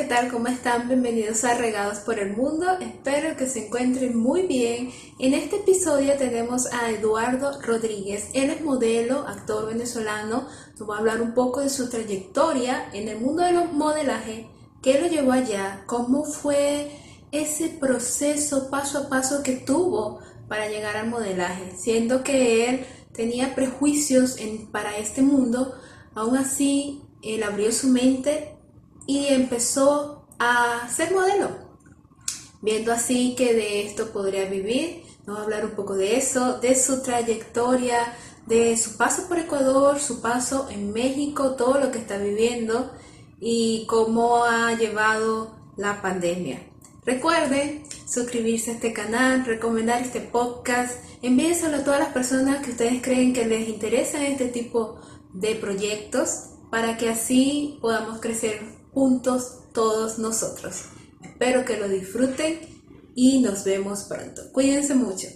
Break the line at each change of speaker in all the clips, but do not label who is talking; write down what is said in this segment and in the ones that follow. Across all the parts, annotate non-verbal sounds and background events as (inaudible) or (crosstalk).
¿qué tal? ¿Cómo están? Bienvenidos a Regados por el Mundo. Espero que se encuentren muy bien. En este episodio tenemos a Eduardo Rodríguez. Él es modelo, actor venezolano. Nos va a hablar un poco de su trayectoria en el mundo de los modelajes, qué lo llevó allá, cómo fue ese proceso paso a paso que tuvo para llegar al modelaje, siendo que él tenía prejuicios para este mundo, aún así él abrió su mente y empezó a ser modelo, viendo así que de esto podría vivir. Nos va a hablar un poco de eso, de su trayectoria, de su paso por Ecuador, su paso en México, todo lo que está viviendo y cómo ha llevado la pandemia. Recuerden suscribirse a este canal, recomendar este podcast, envíenselo a todas las personas que ustedes creen que les interesa este tipo de proyectos para que así podamos crecer juntos todos nosotros. Espero que lo disfruten y nos vemos pronto. Cuídense mucho.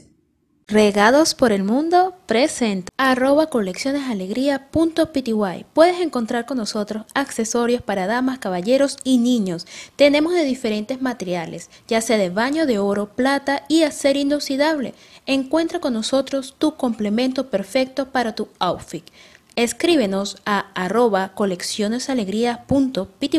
Regados por el Mundo presenta arroba coleccionesalegría.pty. Puedes encontrar con nosotros accesorios para damas, caballeros y niños. Tenemos de diferentes materiales, ya sea de baño de oro, plata y acero inoxidable. Encuentra con nosotros tu complemento perfecto para tu outfit. Escríbenos a arroba coleccionesalegría.pty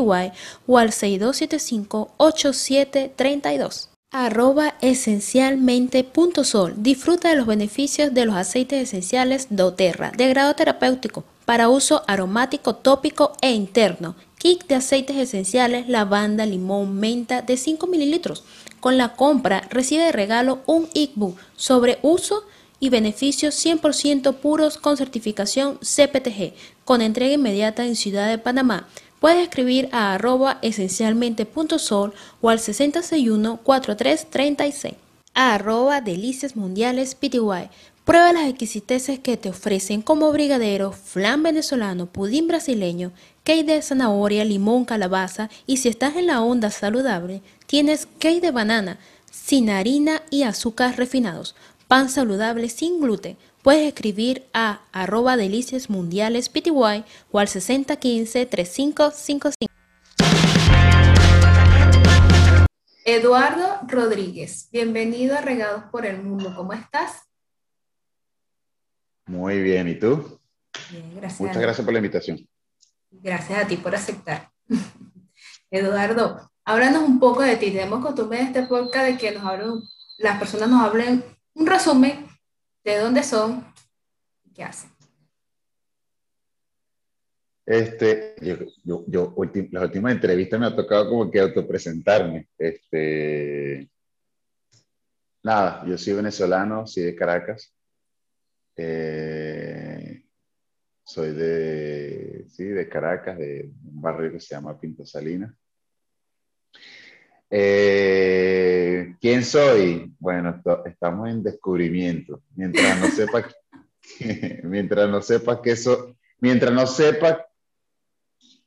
o al 6275 8732 arroba esencialmente.sol. Disfruta de los beneficios de los aceites esenciales doTERRA de grado terapéutico para uso aromático, tópico e interno. Kit de aceites esenciales, lavanda, limón, menta de 5 mililitros. Con la compra recibe de regalo un ebook sobre uso y beneficios 100% puros con certificación CPTG, con entrega inmediata en Ciudad de Panamá. Puedes escribir a arroba esencialmente.sol o al 6061-4336. A arroba delicias mundiales PTY. Prueba las exquisiteces que te ofrecen como brigadero, flan venezolano, pudín brasileño, cake de zanahoria, limón, calabaza y si estás en la onda saludable, tienes cake de banana, sin harina y azúcar refinados, pan saludable sin gluten, puedes escribir a arroba delicias mundiales pty o al 6015-3555.
Eduardo Rodríguez, bienvenido a Regados por el Mundo. ¿Cómo estás?
Muy bien, ¿y tú?
Bien, gracias.
Muchas gracias por la invitación.
Gracias a ti por aceptar. (laughs) Eduardo, háblanos un poco de ti. Tenemos costumbre en este podcast de que nos hablen, las personas nos hablen un resumen de dónde son y qué hacen.
Este, yo, yo, las últimas entrevistas me ha tocado como que autopresentarme. Este, nada, yo soy venezolano, soy de Caracas. Eh, soy de, sí, de Caracas, de un barrio que se llama Pinto Salinas. Eh, ¿Quién soy? Bueno, estamos en descubrimiento. Mientras no sepa, (laughs) (laughs) mientras no sepa que eso, mientras no sepa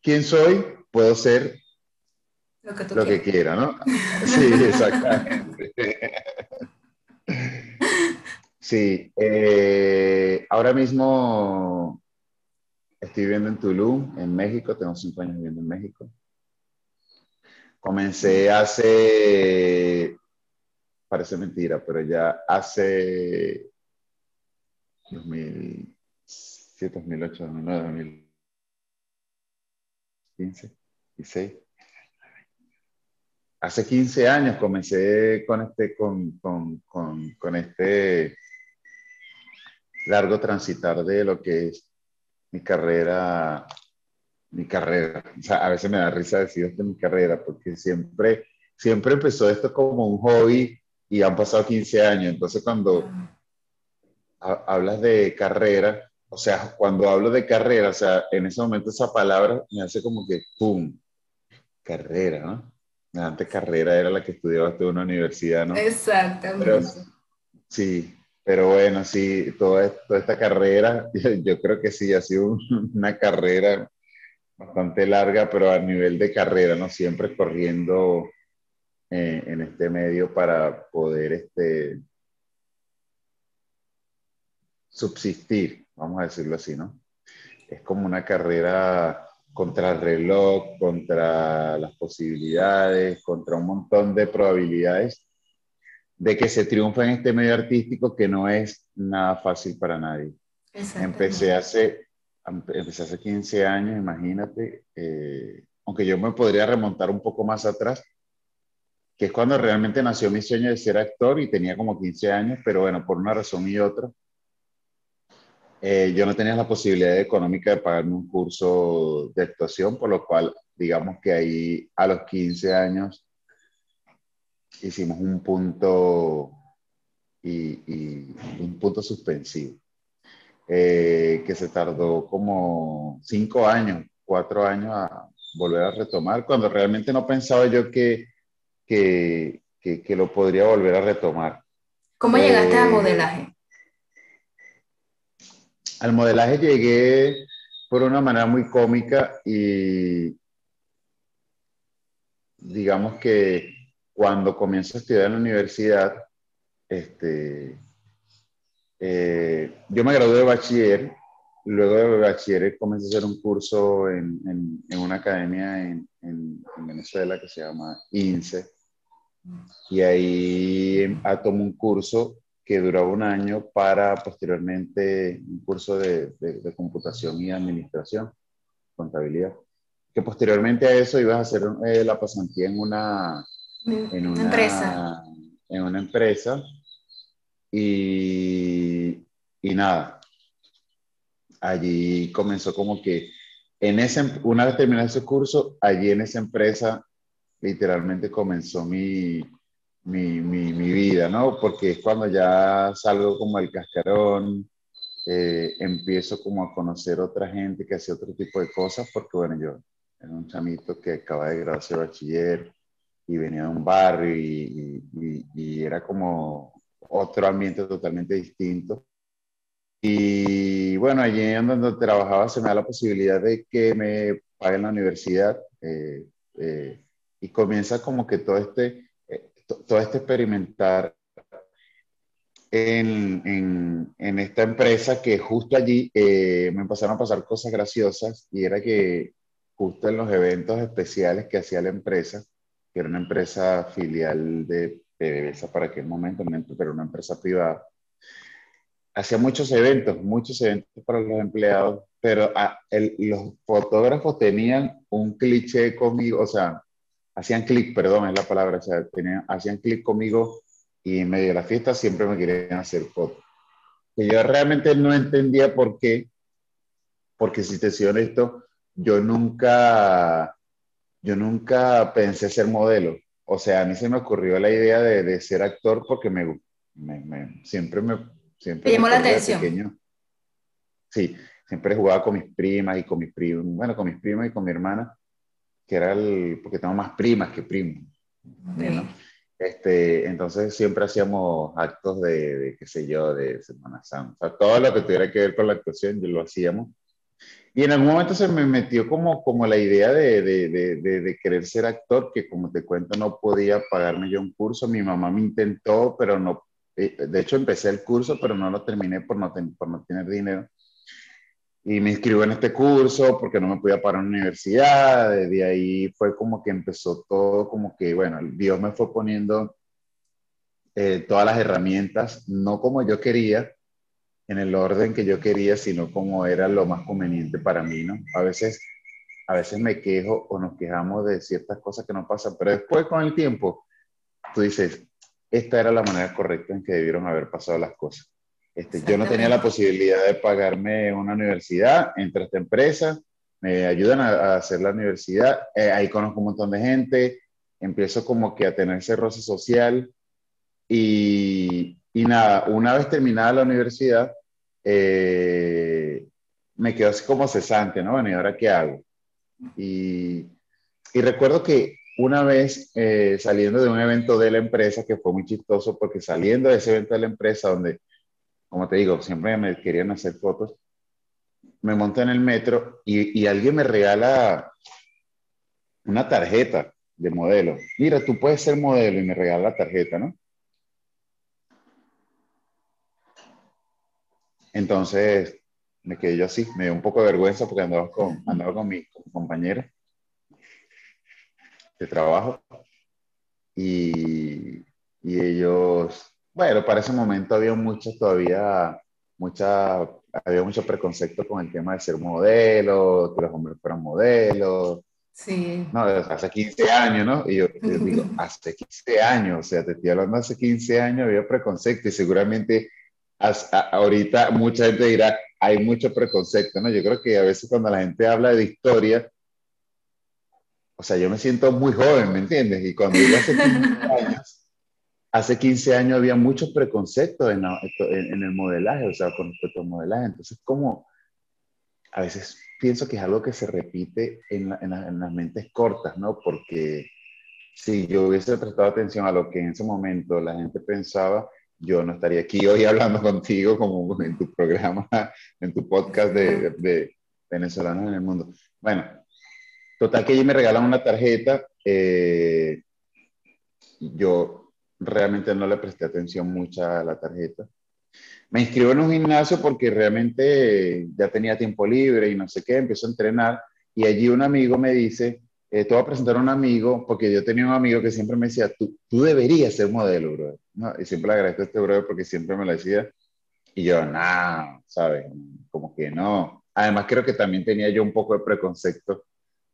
quién soy, puedo ser lo que, quiera, ¿no? (laughs) Sí, exactamente. Sí, eh, ahora mismo estoy viviendo en Tulum, en México, tengo cinco años viviendo en México. Comencé hace, parece mentira, pero ya hace 2007, 2008, 2009, 2015, 16. Hace 15 años comencé con este, con, con, con, con este largo transitar de lo que es mi carrera mi carrera. A veces me da risa decir esto mi carrera, porque siempre, siempre empezó esto como un hobby y han pasado 15 años. Entonces, cuando hablas de carrera, o sea, cuando hablo de carrera, o sea, en ese momento esa palabra me hace como que, ¡pum! Carrera, ¿no? Antes carrera era la que estudiaba en una universidad, ¿no?
Exactamente.
sí, pero bueno, sí, toda, toda esta carrera, (laughs) yo, creo que sí, ha sido una carrera bastante larga, pero a nivel de carrera, ¿no? Siempre corriendo eh, en este medio para poder este, subsistir, vamos a decirlo así, ¿no? Es como una carrera contra el reloj, contra las posibilidades, contra un montón de probabilidades de que se triunfa en este medio artístico que no es nada fácil para nadie. Empecé hace, empecé hace 15 años, imagínate, eh, aunque yo me podría remontar un poco más atrás, que es cuando realmente nació mi sueño de ser actor y tenía como 15 años, pero bueno, por una razón y otra, eh, yo no tenía la posibilidad económica de pagarme un curso de actuación, por lo cual, digamos que ahí a los 15 años hicimos un punto y, un punto suspensivo, eh, que se tardó como cinco años, cuatro años a volver a retomar, cuando realmente no pensaba yo que, que, que, lo podría volver a retomar.
¿Cómo llegaste al eh, modelaje?
Al modelaje llegué por una manera muy cómica y digamos que cuando comienzo a estudiar en la universidad, este, eh, yo me gradué de bachiller, luego de bachiller comencé a hacer un curso en, en, una academia en, en, Venezuela que se llama INSE, y ahí ah, tomé un curso que duraba un año para posteriormente un curso de, de, computación y administración, contabilidad, que posteriormente a eso ibas a hacer eh, la pasantía en una en una empresa. En una empresa. Y, y nada, allí comenzó como que en ese, una vez terminado ese curso, allí en esa empresa literalmente comenzó mi, mi, mi, mi, vida, ¿no? Porque es cuando ya salgo como el cascarón, eh, empiezo como a conocer otra gente que hace otro tipo de cosas, porque bueno, yo era un chamito que acaba de graduarse de bachiller, y venía de un barrio y, era como otro ambiente totalmente distinto. Y bueno, allí en donde trabajaba se me da la posibilidad de que me paguen la universidad eh, eh, y comienza como que todo este, eh, todo este experimentar en, en, en, esta empresa que justo allí me empezaron a pasar cosas graciosas y era que justo en los eventos especiales que hacía la empresa, que era una empresa filial de PDVSA para aquel momento, pero una empresa privada. Hacía muchos eventos, muchos eventos para los empleados, pero ah, los fotógrafos tenían un cliché conmigo, o sea, hacían clic, perdón, es la palabra, o sea, tenían, hacían clic conmigo y en medio de la fiesta siempre me querían hacer fotos. Que yo realmente no entendía por qué, porque si te soy honesto, yo nunca yo nunca pensé ser modelo. O sea, a mí se me ocurrió la idea de, de ser actor porque me, me, siempre me... Siempre
llamó la atención.
Sí, siempre jugaba con mis primas y con mis primos, bueno, con mis primas y con mi hermana, que era el, porque tengo más primas que primos. Este, entonces siempre hacíamos actos de, de, qué sé yo, de Semana Santa. O sea, todo lo que tuviera que ver con la actuación, yo lo hacíamos. Y en algún momento se me metió como, como la idea de, de, de, querer ser actor, que como te cuento no podía pagarme yo un curso. Mi mamá me intentó, pero no, eh, de hecho empecé el curso, pero no lo terminé por no, por no tener dinero. Y me inscribo en este curso porque no me podía pagar una universidad. De ahí fue como que empezó todo, como que, bueno, Dios me fue poniendo eh, todas las herramientas, no como yo quería, en el orden que yo quería, sino como era lo más conveniente para mí, ¿no? A veces, a veces me quejo o nos quejamos de ciertas cosas que no pasan, pero después con el tiempo, tú dices, esta era la manera correcta en que debieron haber pasado las cosas. Este, yo no tenía la posibilidad de pagarme una universidad, entre esta empresa, me ayudan a, hacer la universidad, eh, ahí conozco un montón de gente, empiezo como que a tener ese roce social. Y, y nada, una vez terminada la universidad, eh, me quedo así como cesante, ¿no? Bueno, ¿y ahora qué hago? Y, y recuerdo que una vez eh, saliendo de un evento de la empresa, que fue muy chistoso, porque saliendo de ese evento de la empresa, donde, como te digo, siempre me querían hacer fotos, me monté en el metro y, y alguien me regala una tarjeta de modelo. Mira, tú puedes ser modelo y me regala la tarjeta, ¿no? Entonces me quedé yo así, me dio un poco de vergüenza porque andaba con, andaba con mi compañeros de trabajo. Y, y ellos, bueno, para ese momento había mucho todavía, mucha, había mucho preconcepto con el tema de ser modelo, que los hombres fueran modelos.
Sí.
No, hace 15 años, ¿no? Y yo, yo, digo, (laughs) hace 15 años, o sea, te estoy hablando hace 15 años, había preconcepto y seguramente ahorita mucha gente dirá, hay mucho preconcepto, ¿no? Yo creo que a veces cuando la gente habla de historia, o sea, yo me siento muy joven, ¿me entiendes? Y cuando digo hace 15 (laughs) años, hace 15 años había muchos preconceptos en, en, el modelaje, o sea, con respecto al modelaje. Entonces, como a veces pienso que es algo que se repite en, en, las mentes cortas, ¿no? Porque si yo hubiese prestado atención a lo que en ese momento la gente pensaba, yo no estaría aquí hoy hablando contigo como en tu programa, (laughs) en tu podcast de, de venezolanos en el mundo. Bueno, total que allí me regalan una tarjeta. Eh, yo realmente no le presté atención mucha a la tarjeta. Me inscribo en un gimnasio porque realmente ya tenía tiempo libre y no sé qué, empiezo a entrenar y allí un amigo me dice, eh, te voy a presentar a un amigo, porque yo tenía un amigo que siempre me decía, tú, tú deberías ser modelo, bro. ¿no? Y siempre le agradezco a este brother porque siempre me lo decía. Y yo, nada, ¿sabes? Como que no. Además, creo que también tenía yo un poco de preconcepto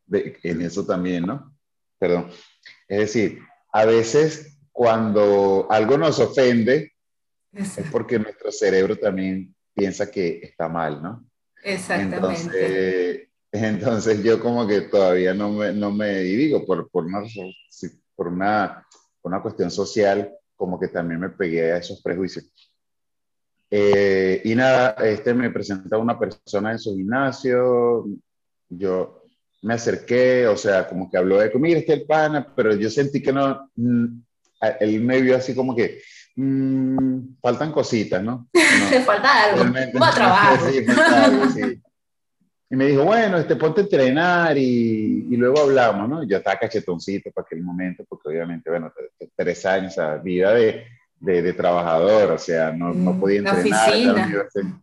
de, en eso también, ¿no? Perdón. Es decir, a veces cuando algo nos ofende, es porque nuestro cerebro también piensa que está mal, ¿no?
Exactamente.
Entonces, (laughs) entonces yo como que todavía no me, no me digo, por, por, una, por, una, una cuestión social, como que también me pegué a esos prejuicios. Eh, y nada, este me presenta una persona en su gimnasio, yo me acerqué, o sea, como que habló de, mira, este el pana, pero yo sentí que no, él me vio así como que, mmm, faltan cositas, ¿no?
no (laughs) falta algo, va a trabajar. sí, algo, sí.
Y me dijo, bueno, este, ponte a entrenar y, y, luego hablamos, ¿no? Yo estaba cachetoncito para aquel momento, porque obviamente, bueno, tres años, o sea, vida de, de, de trabajador, o sea, no, no mm, podía entrenar. La oficina.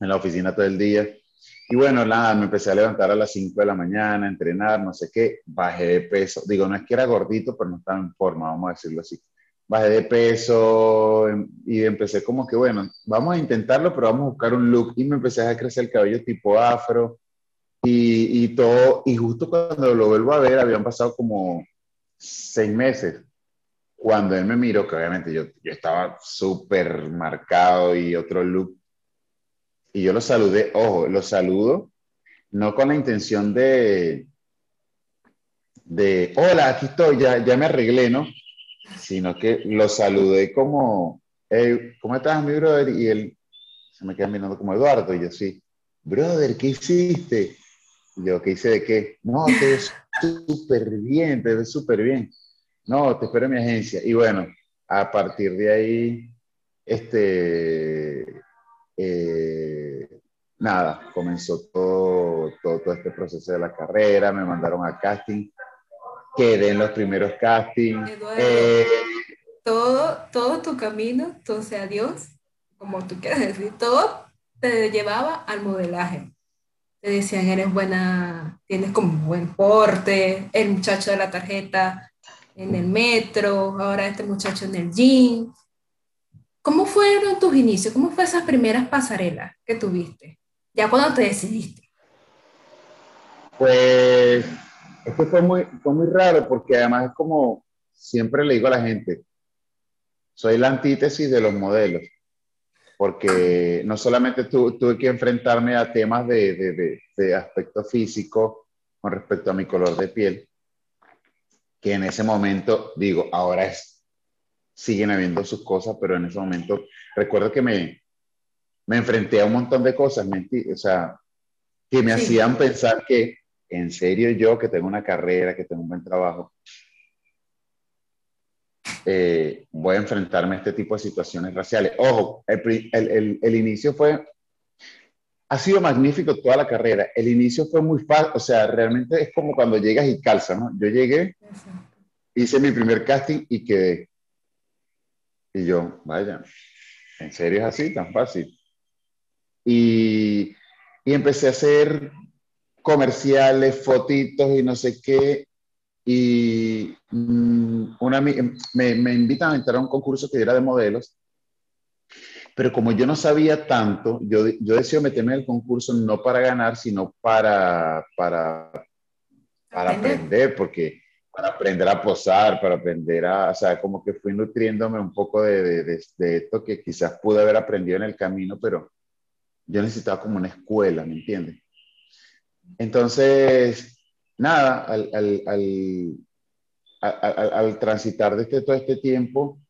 En la oficina todo el día. Y bueno, nada, me empecé a levantar a las 5 de la mañana, a entrenar, no sé qué, bajé de peso. Digo, no es que era gordito, pero no estaba en forma, vamos a decirlo así bajé de peso em, y empecé como que, bueno, vamos a intentarlo, pero vamos a buscar un look. Y me empecé a crecer el cabello tipo afro y, y todo. Y justo cuando lo vuelvo a ver, habían pasado como seis meses. Cuando él me miró, que obviamente yo, yo estaba súper marcado y otro look. Y yo lo saludé, ojo, lo saludo, no con la intención de, de, hola, aquí estoy, ya, ya me arreglé, ¿no? sino que lo saludé como, ¿cómo estás, mi brother? Y él se me queda mirando como Eduardo, y yo sí, brother, ¿qué hiciste? Yo, ¿qué hice de qué? No, te ves súper bien, te ves súper bien. No, te espero en mi agencia. Y bueno, a partir de ahí, este, eh, nada, comenzó todo, todo, todo, este proceso de la carrera, me mandaron a casting quedé en los primeros castings.
Eh, todo, todo tu camino, entonces a Dios, como tú quieras decir, todo te llevaba al modelaje. Te decían, eres buena, tienes como buen porte, el muchacho de la tarjeta en el metro, ahora este muchacho en el gym. ¿Cómo fueron tus inicios? ¿Cómo fue esas primeras pasarelas que tuviste? Ya cuando te decidiste.
Pues es que fue muy, fue muy raro porque además es como siempre le digo a la gente, soy la antítesis de los modelos, porque no solamente tuve que enfrentarme a temas de, de, aspecto físico con respecto a mi color de piel, que en ese momento, digo, ahora es, siguen habiendo sus cosas, pero en ese momento recuerdo que me, me enfrenté a un montón de cosas, mentí, o sea, que me hacían pensar que en serio yo que tengo una carrera, que tengo un buen trabajo, eh, voy a enfrentarme a este tipo de situaciones raciales. Ojo, el, el, el, inicio fue, ha sido magnífico toda la carrera. El inicio fue muy fácil, o sea, realmente es como cuando llegas y calzas, ¿no? Yo llegué, hice mi primer casting y quedé. Y yo, vaya, ¿en serio es así, tan fácil? Y, y empecé a hacer comerciales, fotitos y no sé qué. Y mm, una, me, me invitan a entrar a un concurso que era de modelos pero como yo no sabía tanto, yo, yo decido meterme en el concurso no para ganar, sino para, para, para aprender. porque para aprender a posar, para aprender a, o sea, como que fui nutriéndome un poco de, de, de, esto que quizás pude haber aprendido en el camino, pero yo necesitaba como una escuela, ¿me entiendes? Entonces, nada, al, al, transitar de este, todo este tiempo,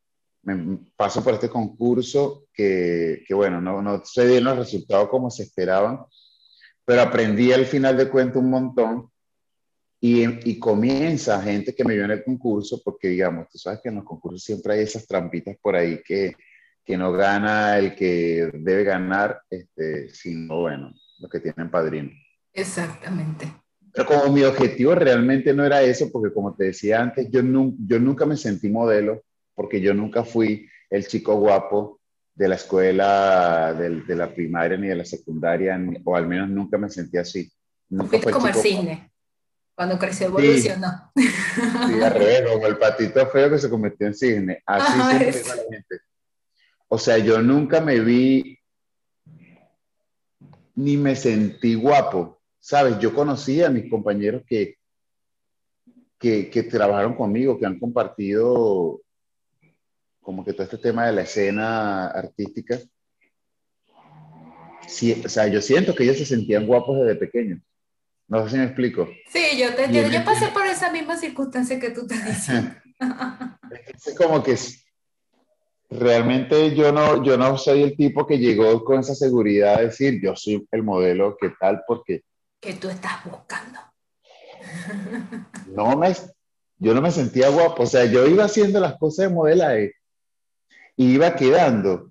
me paso por este concurso que, que bueno, no, no se dieron los resultados como se esperaban, pero aprendí al final de cuentas un montón y, y, comienza gente que me vio en el concurso, porque digamos, tú sabes que en los concursos siempre hay esas trampitas por ahí que, que no gana el que debe ganar, este, sino bueno, los que tienen padrino.
Exactamente.
Pero como mi objetivo realmente no era eso, porque como te decía antes, yo, yo nunca me sentí modelo, porque yo nunca fui el chico guapo de la escuela, de, la primaria ni de la secundaria, o al menos nunca me sentí así.
Nunca fue como el cisne. Cuando creció evolucionó.
Sí, sí al revés, como el patito feo que se convirtió en cisne. Así (laughs) siempre O sea, yo nunca me vi ni me sentí guapo. ¿Sabes? Yo conocí a mis compañeros que, que, que trabajaron conmigo, que han compartido como que todo este tema de la escena artística, sí, o sea, yo siento que ellos se sentían guapos desde pequeños. No sé si me explico.
Sí, yo te entiendo. Yo pasé por esa misma circunstancia que tú te dices. (laughs)
es como que realmente yo no, yo no soy el tipo que llegó con esa seguridad de decir, yo soy el modelo que tal, porque...
Que tú estás buscando.
No me, yo no me sentía guapo, o sea, yo iba haciendo las cosas de modelaje y iba quedando,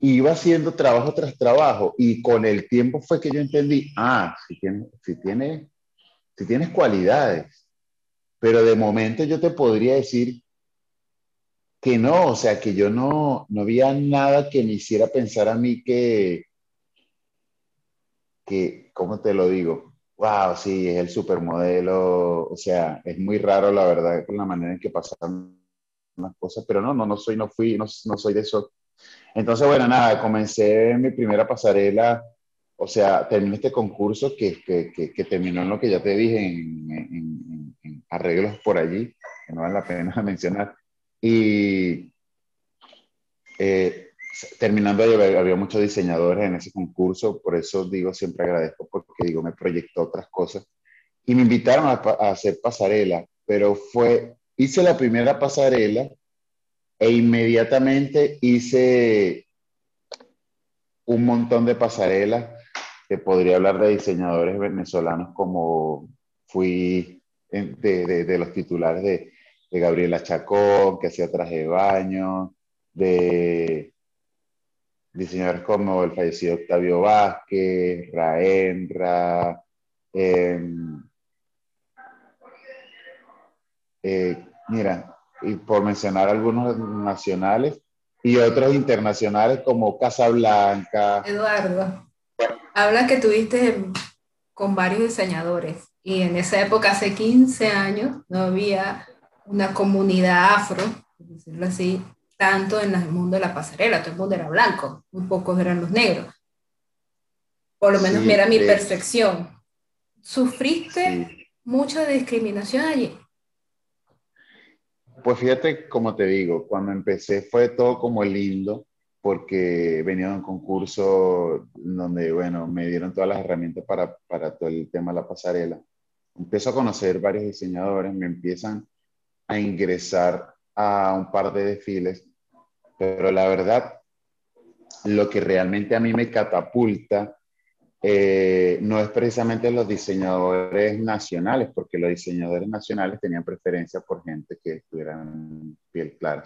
iba haciendo trabajo tras trabajo. Y con el tiempo fue que yo entendí, ah, si tienes, si tienes, si tienes cualidades, pero de momento yo te podría decir que no, o sea, que yo no, no había nada que me hiciera pensar a mí que, que, ¿cómo te lo digo? Wow, sí, es el supermodelo, o sea, es muy raro la verdad con la manera en que pasaron unas cosas, pero no, no, no soy, no fui, no, no soy de eso. Entonces, bueno, nada, comencé mi primera pasarela, o sea, terminé este concurso que, que, que, terminó en lo que ya te dije, en, en, en, arreglos por allí, que no vale la pena (laughs) mencionar. Y eh, terminando había, muchos diseñadores en ese concurso, por eso digo, siempre agradezco, porque digo, me proyectó otras cosas. Y me invitaron a, a hacer pasarela, pero fue hice la primera pasarela e inmediatamente hice un montón de pasarelas. Te podría hablar de diseñadores venezolanos como fui de, de, los titulares de, de, Gabriela Chacón, que hacía traje de baño, de diseñadores como el fallecido Octavio Vázquez, Raenra, eh, Eh, mira, y por mencionar algunos nacionales y otros internacionales como Casablanca.
Eduardo, habla que tuviste con varios diseñadores y en esa época, hace 15 años, no había una comunidad afro, por decirlo así, tanto en el mundo de la pasarela, todo el mundo era blanco, muy pocos eran los negros. Por lo menos, mira mi percepción. ¿Sufriste mucha discriminación allí?
Pues fíjate, como te digo, cuando empecé fue todo como lindo, porque venía de un concurso donde, bueno, me dieron todas las herramientas para, para todo el tema de la pasarela. Empiezo a conocer varios diseñadores, me empiezan a ingresar a un par de desfiles, pero la verdad, lo que realmente a mí me catapulta eh, no es precisamente los diseñadores nacionales, porque los diseñadores nacionales tenían preferencia por gente que tuvieran piel clara,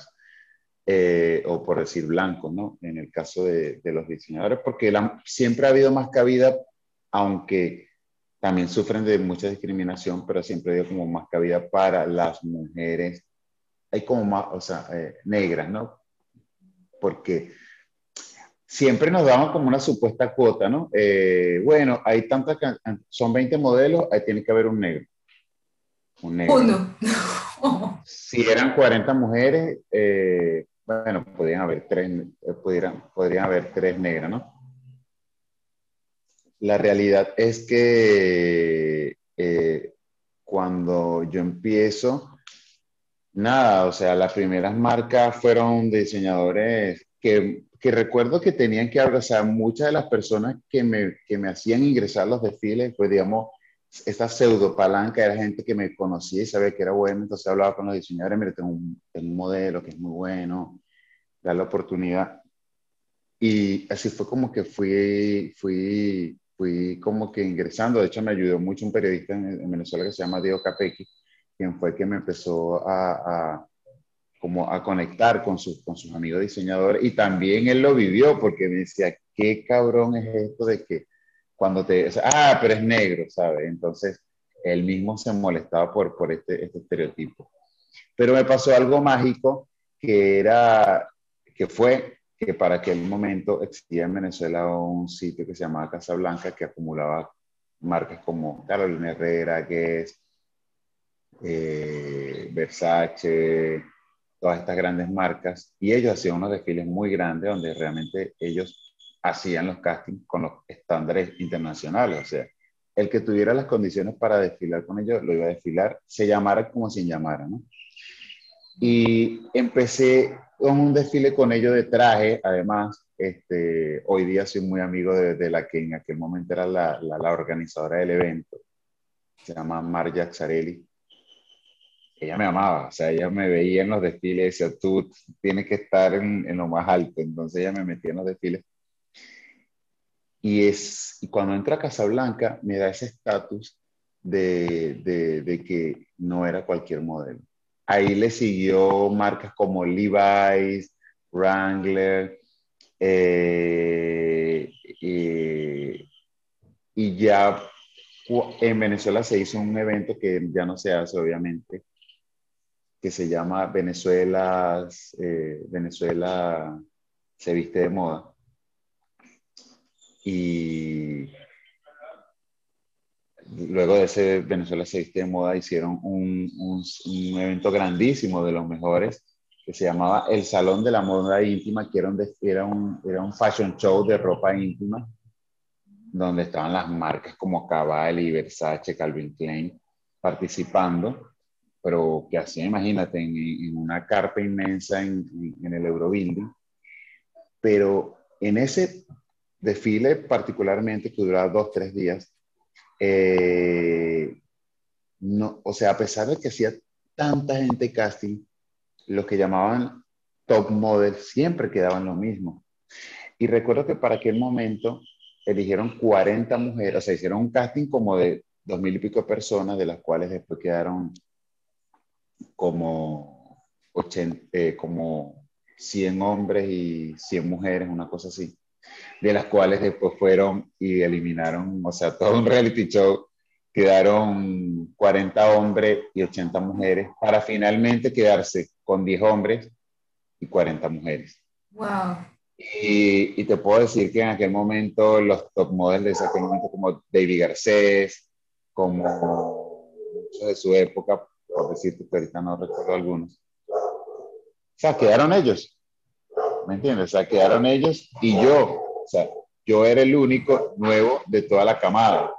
eh, o por decir blanco, ¿no? En el caso de, los diseñadores, porque siempre ha habido más cabida, aunque también sufren de mucha discriminación, pero siempre habido como más cabida para las mujeres, hay como más, o sea, eh, negras, ¿no? Porque siempre nos daban como una supuesta cuota, ¿no? Eh, bueno, hay tantas, son 20 modelos, ahí tiene que haber un negro.
Un negro. Uno.
si eran 40 mujeres, eh, bueno, podrían haber tres, eh, podrían haber tres negras, ¿no? La realidad es que cuando yo empiezo, nada, o sea, las primeras marcas fueron diseñadores que que recuerdo que tenían que abrazar muchas de las personas que me, que me hacían ingresar los desfiles, pues digamos, esta pseudo palanca era gente que me conocía y sabía que era bueno, entonces hablaba con los diseñadores, mire, tengo un, un modelo que es muy bueno, da la oportunidad. Y así fue como que fui, fui, fui como que ingresando, de hecho me ayudó mucho un periodista en, Venezuela que se llama Diego Capecchi, quien fue que me empezó a como a conectar con, sus con sus amigos diseñadores y también él lo vivió porque me decía, qué cabrón es esto de que cuando te, ah, pero es negro, ¿sabes? Entonces él mismo se molestaba por, por este, este estereotipo. Pero me pasó algo mágico que era, que fue que para aquel momento existía en Venezuela un sitio que se llamaba Casa Blanca que acumulaba marcas como Carolina Herrera, Guess, eh, Versace, todas estas grandes marcas y ellos hacían unos desfiles muy grandes donde realmente ellos hacían los castings con los estándares internacionales. O sea, el que tuviera las condiciones para desfilar con ellos lo iba a desfilar, se llamara como sin llamara, ¿no? Y empecé con un desfile con ellos de traje, además, este, hoy día soy muy amigo de, la que en aquel momento era la, la, la organizadora del evento, se llama Marja Xarelli, ella me amaba, o sea, ella me veía en los desfiles y decía, tú tienes que estar en, en, lo más alto, entonces ella me metía en los desfiles. Y, es, y cuando entra a Casablanca me da ese estatus de, de, de, que no era cualquier modelo. Ahí le siguió marcas como Levi's, Wrangler, eh, y ya en Venezuela se hizo un evento que ya no se hace, obviamente, que se llama Venezuela, eh, Venezuela se viste de moda. Y luego de ese Venezuela se viste de moda hicieron un, un, evento grandísimo de los mejores que se llamaba El Salón de la Moda Íntima, que era un, era un, era un fashion show de ropa íntima, donde estaban las marcas como Cavalli, Versace, Calvin Klein participando pero que así, imagínate, en, una carpa inmensa en, en, el Eurobuilding. Pero en ese desfile particularmente, que duraba dos, tres días, eh, no, o sea, a pesar de que hacía tanta gente casting, los que llamaban top model siempre quedaban lo mismo. Y recuerdo que para aquel momento eligieron 40 mujeres, o sea, hicieron un casting como de dos mil y pico personas, de las cuales después quedaron como, 80, eh, como 100 hombres y 100 mujeres, una cosa así, de las cuales después fueron y eliminaron, o sea, todo un reality show, quedaron 40 hombres y 80 mujeres para finalmente quedarse con 10 hombres y 40 mujeres.
Wow.
Y, y, te puedo decir que en aquel momento los top models de ese momento como David Garcés, como muchos de su época, por decirte que ahorita no recuerdo algunos. O sea, quedaron ellos. ¿Me entiendes? O sea, quedaron ellos y yo. O sea, yo era el único nuevo de toda la camada.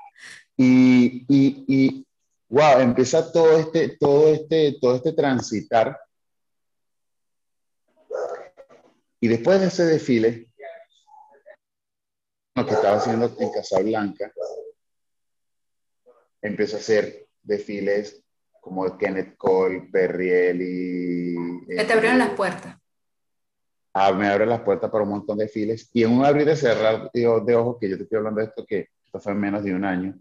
Y, y, y wow, empieza todo este, todo este, todo este transitar. Y después de ese desfile, lo que estaba haciendo en Casablanca, empezó a hacer desfiles como Kenneth Cole, Perriel y...
Que te abrieron las puertas.
Ah, me abren las puertas para un montón de files. Y en un abrir y cerrar de, ojos, que yo te estoy hablando de esto, que esto fue en menos de un año.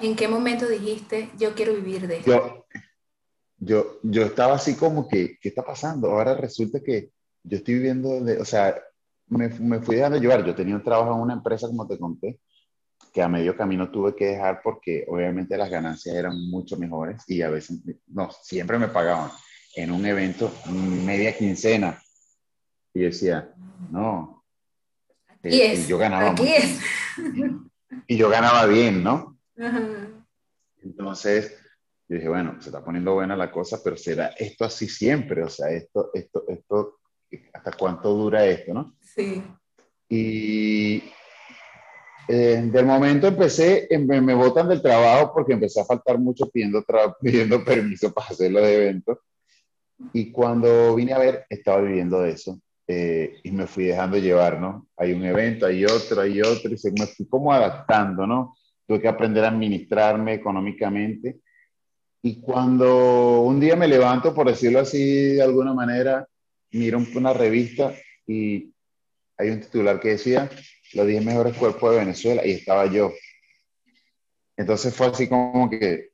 ¿En qué momento dijiste, yo quiero vivir de esto?
Yo, yo, yo estaba así como que, ¿qué está pasando? Ahora resulta que yo estoy viviendo, de, o sea, me, me fui dejando llevar. Yo tenía un trabajo en una empresa, como te conté, que a medio camino tuve que dejar porque obviamente las ganancias eran mucho mejores y a veces, no, siempre me pagaban en un evento media quincena. Y decía, no,
Eh, y yo ganaba
Aquí es. Y yo ganaba bien, ¿no? Entonces, yo dije, bueno, se está poniendo buena la cosa, pero será esto así siempre, o sea, esto, esto, esto, ¿hasta cuánto dura esto, no?
Sí.
Y eh, del momento empecé, em, me, me, botan del trabajo porque empecé a faltar mucho pidiendo, pidiendo (laughs) permiso para hacer los eventos. Y cuando vine a ver, estaba viviendo de eso. Eh, y me fui dejando llevar, ¿no? Hay un evento, hay otro, hay otro, y se, me fui como adaptando, ¿no? Tuve que aprender a administrarme económicamente. Y cuando un día me levanto, por decirlo así de alguna manera, miro una revista y hay un titular que decía los 10 mejores cuerpos de Venezuela y estaba yo. Entonces fue así como que,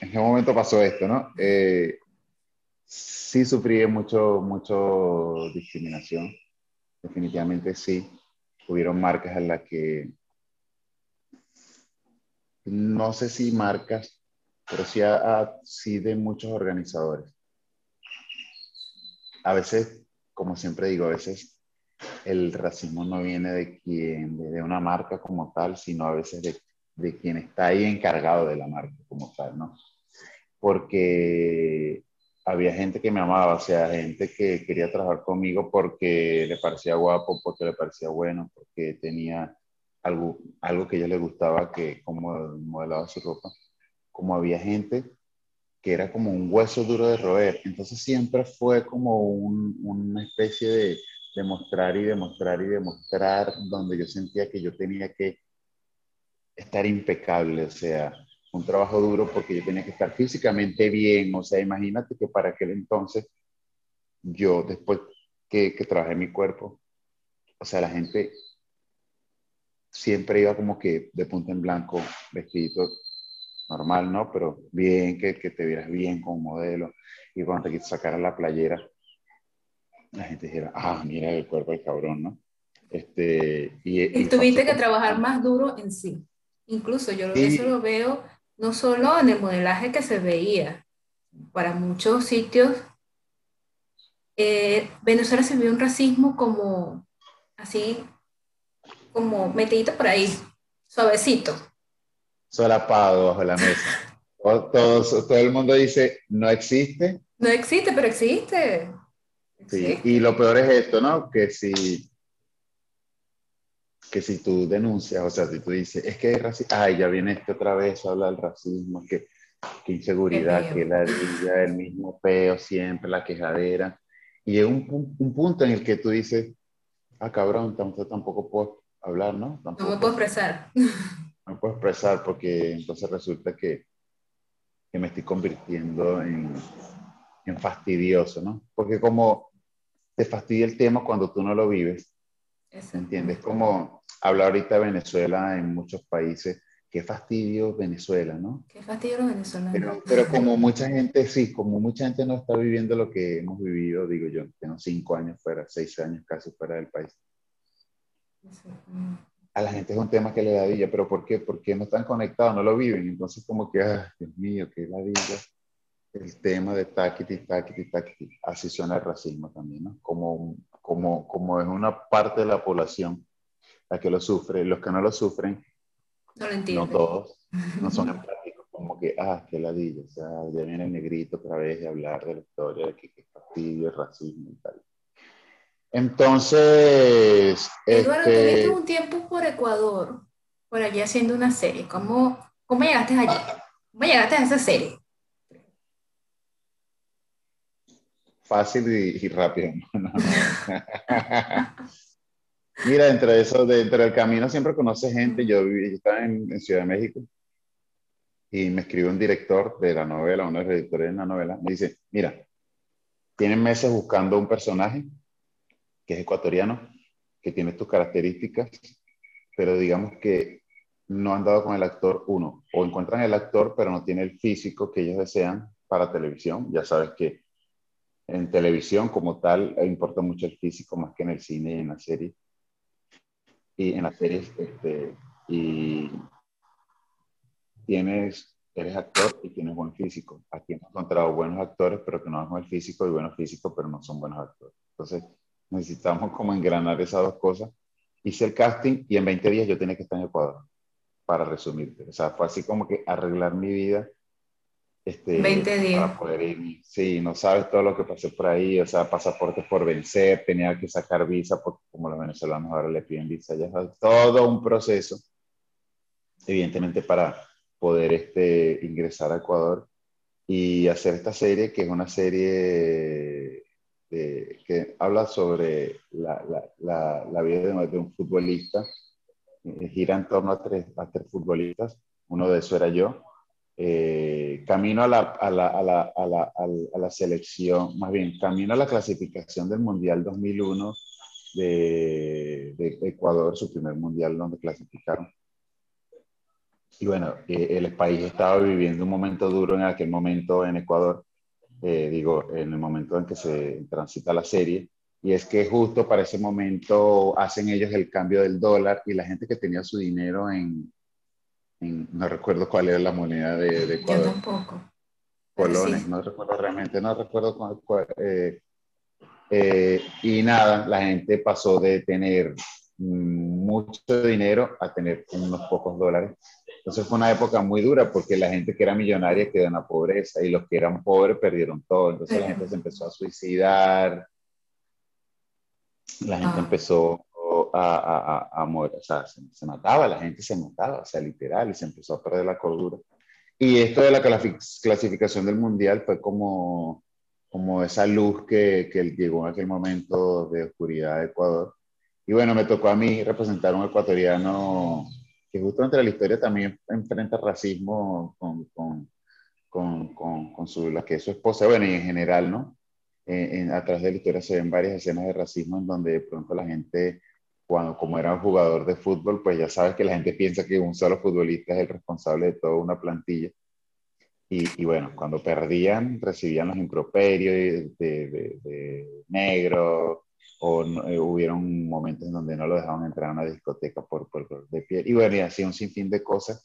en qué momento pasó esto, ¿no? Eh, sí sufrí mucho, mucho discriminación, definitivamente sí. Hubieron marcas en las que, no sé si marcas, pero sí, sí de muchos organizadores. A veces, como siempre digo, a veces el racismo no viene de quien, de una marca como tal, sino a veces de, de quien está ahí encargado de la marca como tal, ¿no? Porque había gente que me amaba, o sea, gente que quería trabajar conmigo porque le parecía guapo, porque le parecía bueno, porque tenía algo, algo que a ellos les gustaba, que como modelaba su ropa. Como había gente que era como un hueso duro de roer. Entonces siempre fue como una especie de demostrar y demostrar y demostrar donde yo sentía que yo tenía que estar impecable, o sea, un trabajo duro porque yo tenía que estar físicamente bien, o sea, imagínate que para aquel entonces yo después que, que trabajé mi cuerpo, o sea, la gente siempre iba como que de punta en blanco, vestido normal, ¿no? Pero bien, que, que te vieras bien como modelo. Y cuando te sacar a la playera, la gente dijera, ah, mira el cuerpo del cabrón, ¿no? Este,
y, tuviste que trabajar más duro en sí. Incluso yo eso lo veo no solo en el modelaje que se veía, para muchos sitios, eh, Venezuela se vio un racismo como así, como metidito por ahí, suavecito.
Solapado bajo la mesa. todo, todo, el mundo dice, no existe.
No existe, pero existe.
Sí, y lo peor es esto, ¿no? Que si que si tú denuncias, o sea, si tú dices, es que es racismo, ay, ya viene este otra vez a hablar del racismo, que, que inseguridad, que la vida, el mismo peo siempre, la quejadera. Y llega un, un, punto en el que tú dices, ah, cabrón, tampoco puedo hablar, ¿no?
no me puedo expresar. (laughs)
No puedo expresar porque entonces resulta que, que me estoy convirtiendo en, en fastidioso, ¿no? Porque como te fastidia el tema cuando tú no lo vives, ¿entiendes? Como habla ahorita Venezuela en muchos países. Qué fastidio Venezuela, ¿no?
Qué fastidio los venezolanos.
Pero, pero, como mucha gente, sí, como mucha gente no está viviendo lo que hemos vivido, digo yo, tengo cinco años fuera, seis años casi fuera del país. A la gente es un tema que le da villa, pero ¿por qué? Porque no están conectados, no lo viven. Entonces, como que, ah, Dios mío, qué ladilla. El tema de taquiti, taquiti, taquiti. Así suena el racismo también, ¿no? Como, como, como es una parte de la población la que lo sufre, los que no lo sufren,
no, lo entienden.
no todos, no son (laughs) empáticos, como que, ah, qué ladillo, o sea, ya viene el negrito otra vez de hablar de la historia, de que, que fastidio, el racismo y tal. Entonces...
Eduardo, este... un tiempo por Ecuador, por allí haciendo una serie, ¿cómo, cómo llegaste allí? ¿Cómo llegaste a esa serie?
Fácil y, y rápido. (laughs) (laughs) Mira, dentro de eso, dentro del camino siempre conoces gente. Yo, estaba en, Ciudad de México y me escribe un director de la novela, uno de los directores de la novela, me dice, mira, tienen meses buscando un personaje que es ecuatoriano, que tiene tus características, pero digamos que no han dado con el actor uno, o encuentran el actor pero no tiene el físico que ellos desean para televisión. Ya sabes que en televisión como tal importa mucho el físico más que en el cine y en la serie y en las series, este, y tienes, eres actor y tienes buen físico. Aquí hemos encontrado buenos actores, pero que no son el físico, y buenos físicos, pero no son buenos actores. Entonces, necesitamos como engranar esas dos cosas. Hice el casting y en 20 días yo tenía que estar en Ecuador, para resumirte. O sea, fue así como que arreglar mi vida.
Este, 20 días.
Para poder ir. Sí, no sabes todo lo que pasé por ahí, o sea, pasaportes por vencer, tenía que sacar visa, porque como los venezolanos ahora le piden visa, ya sabes, todo un proceso, evidentemente para poder este, ingresar a Ecuador y hacer esta serie, que es una serie que habla sobre la, la, la, vida de, un futbolista. Eh, gira en torno a tres, a tres futbolistas. Uno de esos era yo. Eh, camino a la, a, la, a, la, a la, selección, más bien, camino a la clasificación del Mundial 2001 de, de Ecuador, su primer Mundial donde clasificaron. Y bueno, eh, el país estaba viviendo un momento duro en aquel momento en Ecuador, eh, digo, en el momento en que se transita la serie, y es que justo para ese momento hacen ellos el cambio del dólar y la gente que tenía su dinero en, no recuerdo cuál era la moneda de, Ecuador.
Yo tampoco.
Colones, no recuerdo realmente, no recuerdo cuál. Eh, y nada, la gente pasó de tener mucho dinero a tener unos pocos dólares. Entonces fue una época muy dura porque la gente que era millonaria quedó en la pobreza y los que eran pobres perdieron todo. Entonces la gente se empezó a suicidar, la gente ah. empezó a, a, a, morir, o sea, se, mataba, la gente se mataba, o sea, literal, y se empezó a perder la cordura. Y esto de la clasificación del mundial fue como, como esa luz que, que llegó en aquel momento de oscuridad de Ecuador y bueno, me tocó a mí representar a un ecuatoriano que justo entre la historia también enfrenta racismo con, con, con, con, su, la que es su esposa, bueno, y en general, ¿no? Eh, en, a través de la historia se ven varias escenas de racismo en donde de pronto la gente, cuando, como era un jugador de fútbol, pues ya sabes que la gente piensa que un solo futbolista es el responsable de toda una plantilla. Y, y bueno, cuando perdían, recibían los improperios de, de, de negro, o eh, hubieron momentos en donde no lo dejaban entrar a una discoteca por, por, de piel. Y bueno, y así un sinfín de cosas.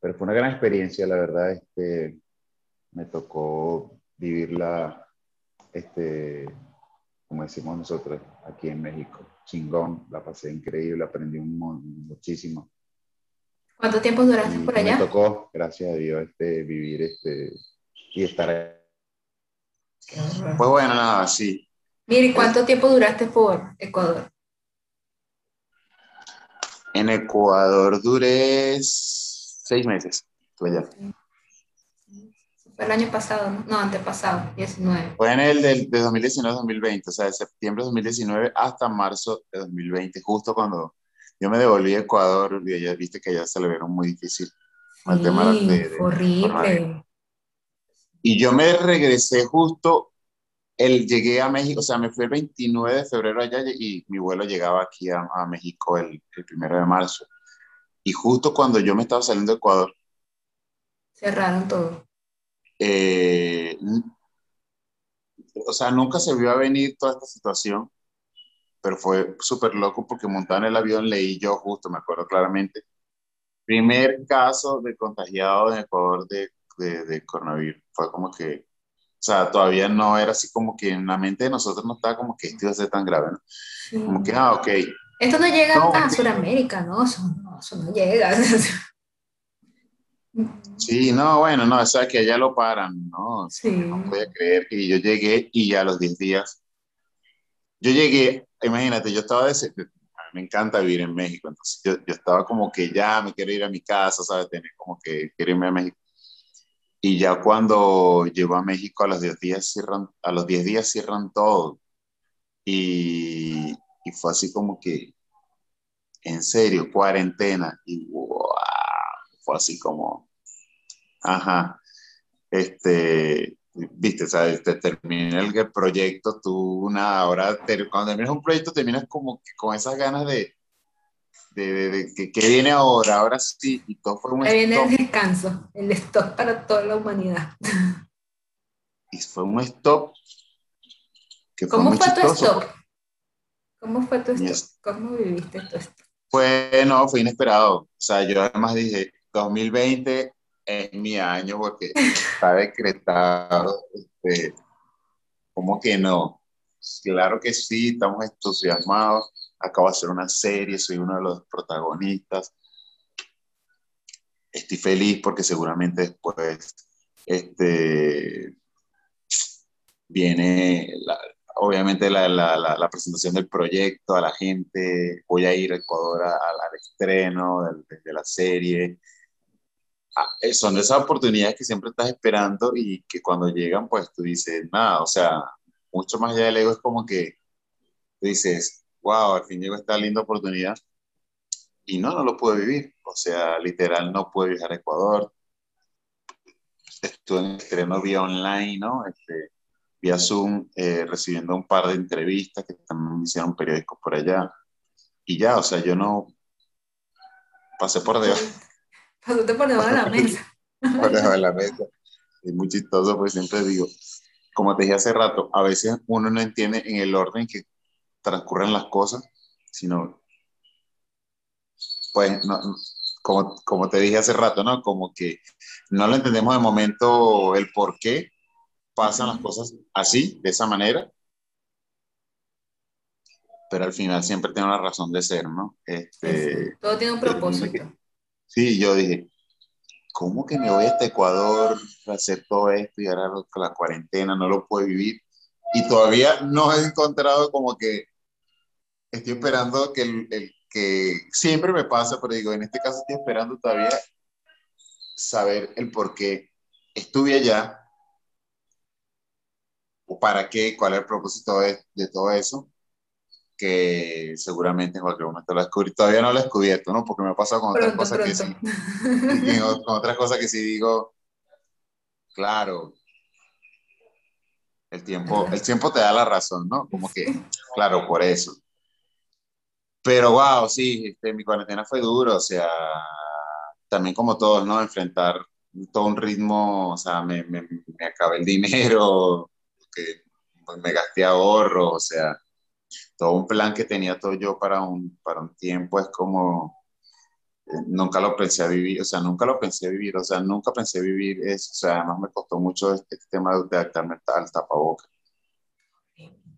Pero fue una gran experiencia, la verdad. Este, me tocó vivirla, este, como decimos nosotros, aquí en México. Chingón, la pasé increíble, aprendí un, muchísimo.
¿Cuánto tiempo duraste por allá?
Me tocó, gracias a Dios, este, vivir este, y estar ahí. Pues bueno, nada, sí.
Mire, ¿cuánto tiempo duraste por Ecuador?
En Ecuador duré seis meses. Fue
el año pasado, ¿no? No, antepasado, 19.
Fue en el de, 2019-2020, o sea, de septiembre de 2019 hasta marzo de 2020, justo cuando yo me devolví a Ecuador, y ya viste que ya se le vieron muy difícil.
Sí, horrible.
Y yo me regresé justo el, llegué a México, o sea, me fui el 29 de febrero allá y mi vuelo llegaba aquí a, México el, el, primero de marzo. Y justo cuando yo me estaba saliendo de Ecuador.
Cerraron todo.
Eh, o sea, nunca se vio a venir toda esta situación, pero fue súper loco porque montando en el avión leí yo justo, me acuerdo claramente, primer caso de contagiado en Ecuador de, de, de coronavirus. Fue como que o sea, todavía no era así como que en la mente de nosotros no estaba como que esto iba a ser tan grave, ¿no? Como que, ah, ok.
Esto no llega a Sudamérica, ¿no? Eso, no, eso no llega. (laughs)
Sí, no, bueno, no, o sea, que allá lo paran, ¿no? Sí. No podía creer que yo llegué y ya a los 10 días, yo llegué, imagínate, yo estaba, de, me encanta vivir en México, entonces yo, yo, estaba como que ya me quiero ir a mi casa, ¿sabes? Tener como que quiero irme a México. Y ya cuando llegó a México a los 10 días cierran, a los 10 días cierran todo. Y, y fue así como que, en serio, cuarentena. Y wow, fue así como, ajá, este, viste, ¿sabes? Te termina el proyecto, tú una hora, cuando terminas un proyecto terminas como que con esas ganas de, de, que, viene ahora, ahora sí, y todo fue un
Ahí viene el descanso, el stop para toda la humanidad.
Y fue un stop.
¿Cómo fue, tu stop? ¿Cómo fue tu stop? ¿Cómo viviste tu stop?
Fue, no, fue inesperado. O sea, yo además dije, 2020 es mi año porque está decretado, este, ¿cómo que no? Claro que sí, estamos entusiasmados. Acabo de hacer una serie, soy uno de los protagonistas. Estoy feliz porque seguramente después este, viene, obviamente, la, la, la, presentación del proyecto a la gente. Voy a ir a Ecuador al estreno de, de la serie. Ah, eh, son esas oportunidades que siempre estás esperando y que cuando llegan, pues tú dices, nada, o sea, mucho más allá del ego es como que tú dices, wow, al fin llegó esta linda oportunidad y no, no lo puedo vivir. O sea, literal, no puedo viajar a Ecuador. Estuve en el estreno vía online, ¿no? Este, vía Zoom, eh, recibiendo un par de entrevistas que también me hicieron periódicos por allá. Y ya, o sea, yo no pasé por debajo
Pasaste por debajo de la mesa.
por debajo de la mesa. Es muy chistoso, pues siempre digo, como te dije hace rato, a veces uno no entiende en el orden que transcurren las cosas, sino, pues, como, como te dije hace rato, ¿no? Como que no lo entendemos de momento el por qué pasan las cosas así, de esa manera, pero al final siempre tiene una razón de ser, ¿no?
Este, Todo tiene un propósito.
Sí, yo dije, ¿cómo que me voy a este Ecuador a hacer todo esto y ahora la cuarentena no lo puedo vivir? Y todavía no he encontrado como que estoy esperando que el, que siempre me pasa, pero digo, en este caso estoy esperando todavía saber el por qué estuve allá o para qué, cuál es el propósito de, de todo eso que seguramente en cualquier momento lo descubrí. Todavía no lo he descubierto, ¿no? Porque me ha pasado con otras cosas que sí. (laughs) con otras cosas que sí digo, claro, el tiempo, el tiempo te da la razón, ¿no? Como que, claro, por eso. Pero wow, sí, este, mi cuarentena fue duro, o sea, también como todos, ¿no? Enfrentar todo un ritmo, o sea, me, me, me acabé el dinero, que me gasté ahorro, o sea, todo un plan que tenía todo yo para un, para un tiempo es como, eh, nunca lo pensé a vivir, o sea, nunca lo pensé a vivir, o sea, nunca pensé vivir eso, o sea, además me costó mucho este, tema de adaptarme al tapabocas.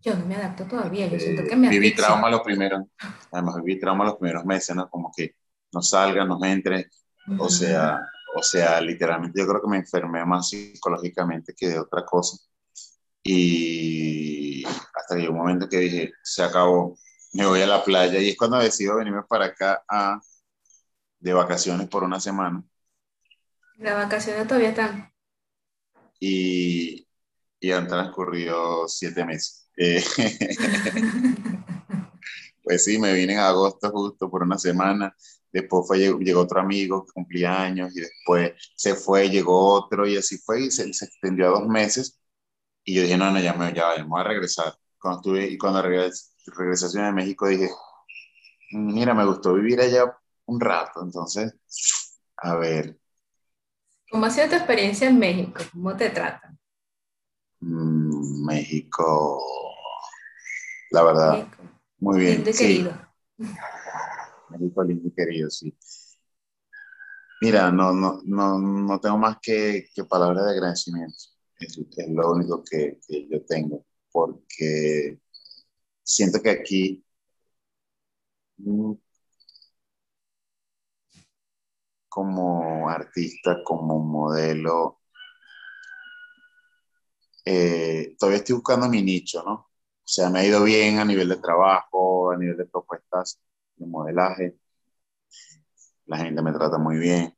Yo no me adapto todavía, yo siento que me
eh, Viví trauma los primeros, además viví trauma los primeros meses, ¿no? Como que no salga, no entre, o sea, o sea, literalmente yo creo que me enfermé más psicológicamente que de otra cosa. Y hasta que llegó un momento que dije, se acabó, me voy a la playa. Y es cuando decido venirme para acá a, de vacaciones por una semana.
Las vacaciones todavía están.
Y, y han transcurrido siete meses. Eh, (laughs) pues sí, me vine en agosto justo por una semana. Después fue, llegó, otro amigo que cumplía años y después se fue, llegó otro y así fue y se, se extendió a dos meses y yo dije, no, no, ya me, ya, voy a regresar. Cuando estuve, y cuando regresé, regresé a México dije, mira, me gustó vivir allá un rato, entonces, a ver.
¿Cómo ha sido tu experiencia en México? ¿Cómo te tratan?
Mm, México, la verdad, muy bien.
Lindo y querido.
México lindo y querido, sí. Mira, no, no, no, no tengo más que, que palabras de agradecimiento es, lo único que, yo tengo, porque siento que aquí mm, como artista, como modelo, eh, todavía estoy buscando mi nicho, ¿no? O sea, me ha ido bien a nivel de trabajo, a nivel de propuestas de modelaje. La gente me trata muy bien.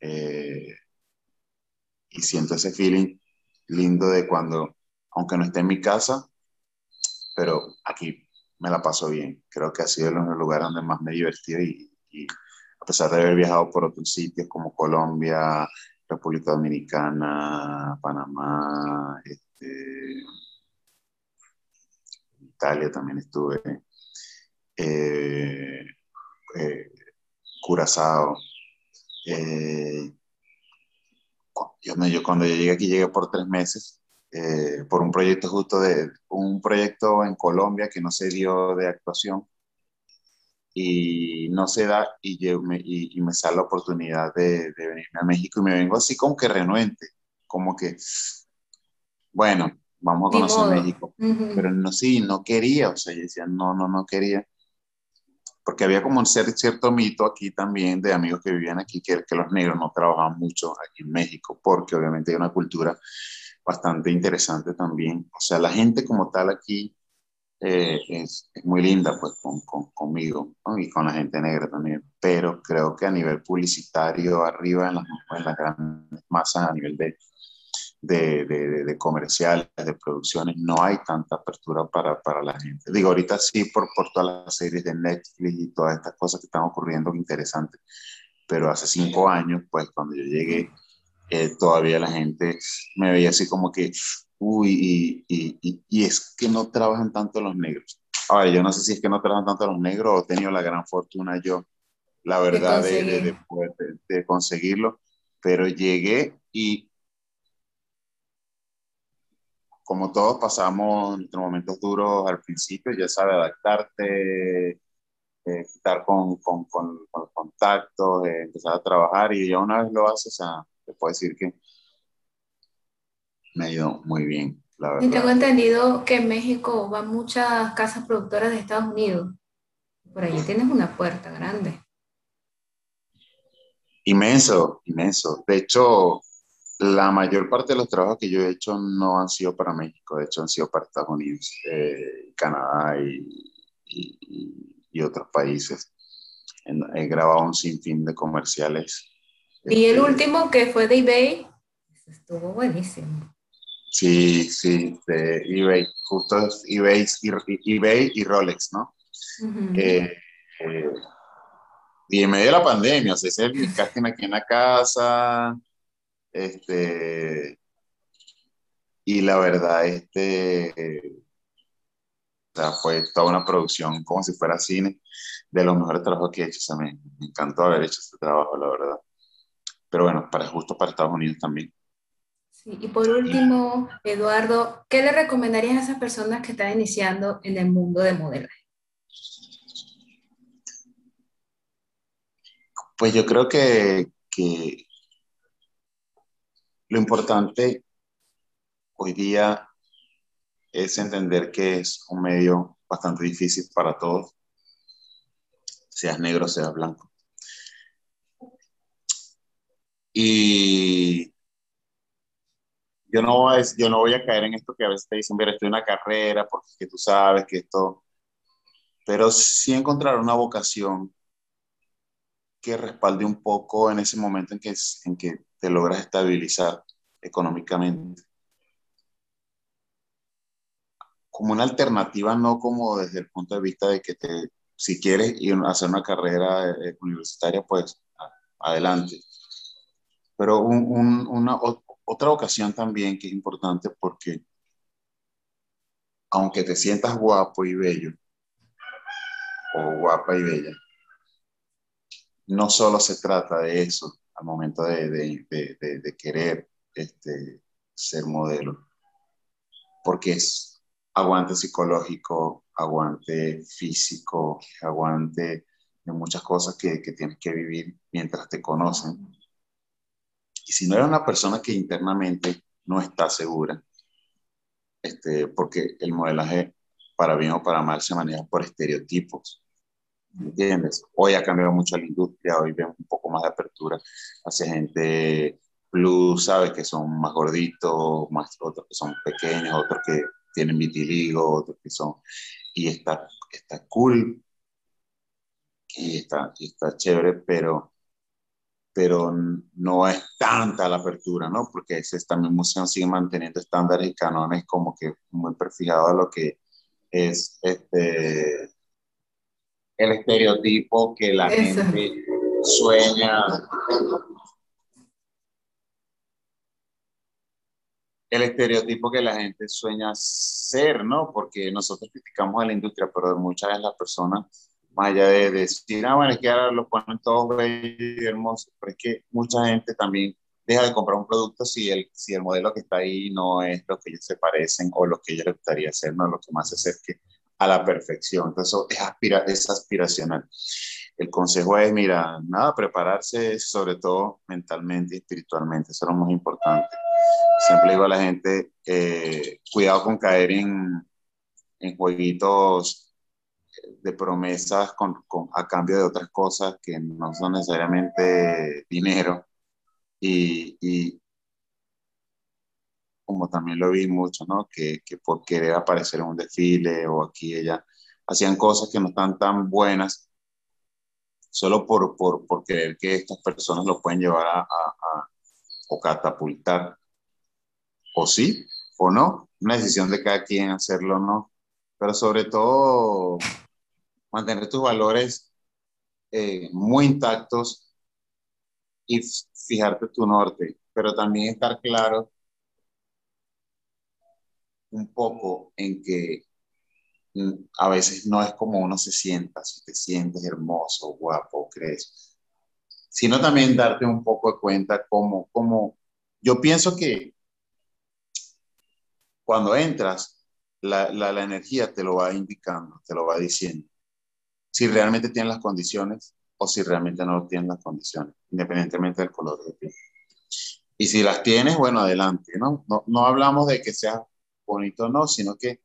Eh, y siento ese feeling lindo de cuando, aunque no esté en mi casa, pero aquí me la paso bien. Creo que ha sido el lugar donde más me he divertido y, a pesar de haber viajado por otros sitios como Colombia, República Dominicana, Panamá, este, Italia también estuve, eh, eh, Curazao, eh, yo, yo cuando yo llegué aquí llegué por tres meses, eh, por un proyecto justo de, un proyecto en Colombia que no se dio de actuación y no se da y, yo me, y, me sale la oportunidad de, de, venirme a México y me vengo así como que renuente, como que, bueno, vamos a conocer México. Pero no, sí, no quería, o sea, yo decía, no, no, no quería. Porque había como un cierto mito aquí también de amigos que vivían aquí, que, que los negros no trabajaban mucho aquí en México, porque obviamente hay una cultura bastante interesante también. O sea, la gente como tal aquí eh, es, es, muy linda pues con, con, conmigo y con la gente negra también, pero creo que a nivel publicitario arriba en las, en las grandes masas, a nivel de, de, de, de, comerciales, de producciones, no hay tanta apertura para, para la gente. Digo, ahorita sí por, por todas las series de Netflix y todas estas cosas que están ocurriendo, interesantes, pero hace cinco años, pues cuando yo llegué, eh, todavía la gente me veía así como que, uy, y, y, y, es que no trabajan tanto los negros. Ahora, yo no sé si es que no trabajan tanto los negros o he tenido la gran fortuna yo, la verdad, de, de, de, conseguirlo, pero llegué y como todos pasamos nuestros momentos duros al principio, ya sabes, adaptarte, eh, estar con, con, con, con contactos, eh, empezar a trabajar y ya una vez lo haces, o te puedo decir que me ha ido muy bien, la verdad.
Y tengo entendido que en México van muchas casas productoras de Estados Unidos. Por allí tienes una puerta grande.
Inmenso, inmenso. De hecho, la mayor parte de los trabajos que yo he hecho no han sido para México, de hecho han sido para Estados Unidos, eh, Canadá y, y, otros países. He grabado un sinfín de comerciales.
Y el este, último que fue de eBay, estuvo buenísimo.
Sí, sí, de eBay, justo eBay y, eBay y Rolex, ¿no? Eh, eh, y en medio de la pandemia, o sea, es el (laughs) casting aquí en la casa, este, y la verdad, este, o sea, fue toda una producción como si fuera cine, de los mejores trabajos que he hecho, o sea, me, me encantó haber hecho este trabajo, la verdad. Pero bueno, para justo para Estados Unidos también
y por último, Eduardo, ¿qué le recomendarías a esas personas que están iniciando en el mundo de modelaje?
Pues yo creo que, que lo importante hoy día es entender que es un medio bastante difícil para todos, seas negro, seas blanco. Y yo no, voy a, yo no voy a caer en esto que a veces te dicen, mira, estoy en una carrera porque tú sabes que esto, pero sí encontrar una vocación que respalde un poco en ese momento en que, en que te logras estabilizar económicamente. Como una alternativa, no como desde el punto de vista de que te, si quieres ir a hacer una carrera eh, universitaria, pues adelante. Pero un, un, una, otra ocasión también que es importante porque aunque te sientas guapo y bello o guapa y bella, no solo se trata de eso al momento de, querer este, ser modelo, porque es aguante psicológico, aguante físico, aguante de muchas cosas que, que tienes que vivir mientras te conocen y si no eres una persona que internamente no está segura, este, porque el modelaje, para bien o para mal, se maneja por estereotipos. ¿Entiendes? Hoy ha cambiado mucho la industria, hoy vemos un poco más de apertura hacia gente plus, ¿sabes? Que son más gorditos, más, otros que son pequeños, otros que tienen vitiligo, otros que son... Y está, está cool y está, y está chévere, pero pero no es tanta la apertura, ¿no? Porque ese también museo sigue manteniendo estándares y canones como que muy perfijados a lo que es este, el estereotipo que la gente sueña. El estereotipo que la gente sueña ser, ¿no? Porque nosotros criticamos a la industria, pero muchas veces las personas más allá de, decir, ah, bueno, es que ahora lo ponen todos bellos y hermosos, pero es que mucha gente también deja de comprar un producto si el, si el modelo que está ahí no es lo que ellos se parecen o lo que ellos les gustaría hacer, no lo que más se acerque a la perfección. Entonces, es, aspira, es aspiracional. El consejo es, mira, nada, prepararse sobre todo mentalmente y espiritualmente, eso es lo más importante. siempre digo a la gente, eh, cuidado con caer en, en jueguitos de promesas con, a cambio de otras cosas que no son necesariamente dinero. Y como también lo vi mucho, ¿no? Que, que, por querer aparecer en un desfile o aquí ella hacían cosas que no están tan buenas solo por, por, por creer que estas personas lo pueden llevar a, a, a o catapultar. O sí, o no. Una decisión de cada quien hacerlo o no. Pero sobre todo, mantener tus valores eh, muy intactos y fijarte tu norte, pero también estar claro un poco en que mm, a veces no es como uno se sienta, si te sientes hermoso, guapo, crees, sino también darte un poco de cuenta como, como yo pienso que cuando entras, la, la, energía te lo va indicando, te lo va diciendo si realmente tienen las condiciones o si realmente no tienen las condiciones, independientemente del color de piel. Y si las tienes, bueno, adelante, ¿no? No, no hablamos de que sea bonito no, sino que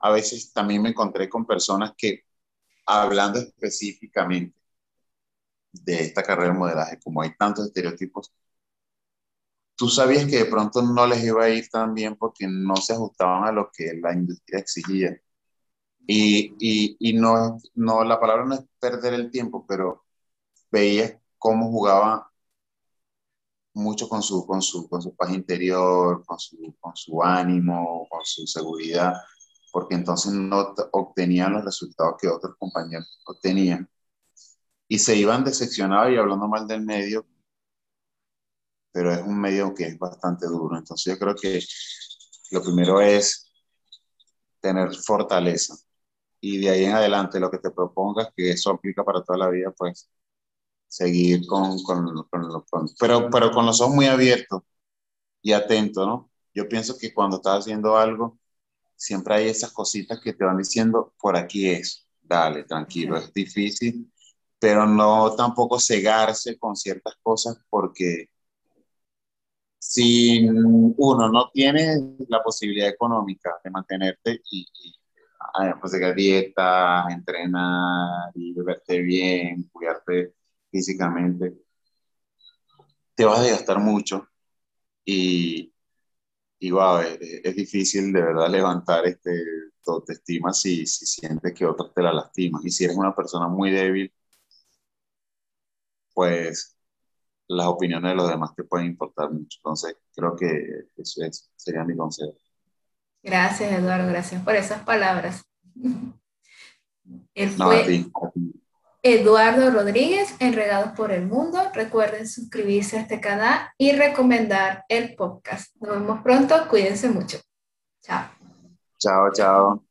a veces también me encontré con personas que, hablando específicamente de esta carrera de modelaje, como hay tantos estereotipos, tú sabías que de pronto no les iba a ir tan bien porque no se ajustaban a lo que la industria exigía. Y, y, no, no, la palabra no es perder el tiempo, pero veía cómo jugaba mucho con su, con su, con su paz interior, con su, con su ánimo, con su seguridad, porque entonces no obtenían los resultados que otros compañeros obtenían. Y se iban decepcionados y hablando mal del medio, pero es un medio que es bastante duro. Entonces yo creo que lo primero es tener fortaleza y de ahí en adelante lo que te propongas, que eso aplica para toda la vida, pues seguir con, con, con, con pero, pero con los ojos muy abiertos y atentos, ¿no? Yo pienso que cuando estás haciendo algo, siempre hay esas cositas que te van diciendo, por aquí es, dale, tranquilo, es difícil, pero no tampoco cegarse con ciertas cosas porque si uno no tiene la posibilidad económica de mantenerte y, y pues de dieta, entrenar y verte bien, cuidarte físicamente, te vas a desgastar mucho y, y wow, es, es, difícil de verdad levantar este, tu autoestima si, si sientes que otros te la lastiman. Y si eres una persona muy débil, pues las opiniones de los demás te pueden importar mucho. Entonces, creo que eso es, sería mi consejo.
Gracias, Eduardo, gracias por esas palabras. Él fue Eduardo Rodríguez, Enredados por el Mundo. Recuerden suscribirse a este canal y recomendar el podcast. Nos vemos pronto, cuídense mucho. Chao.
Chao, chao.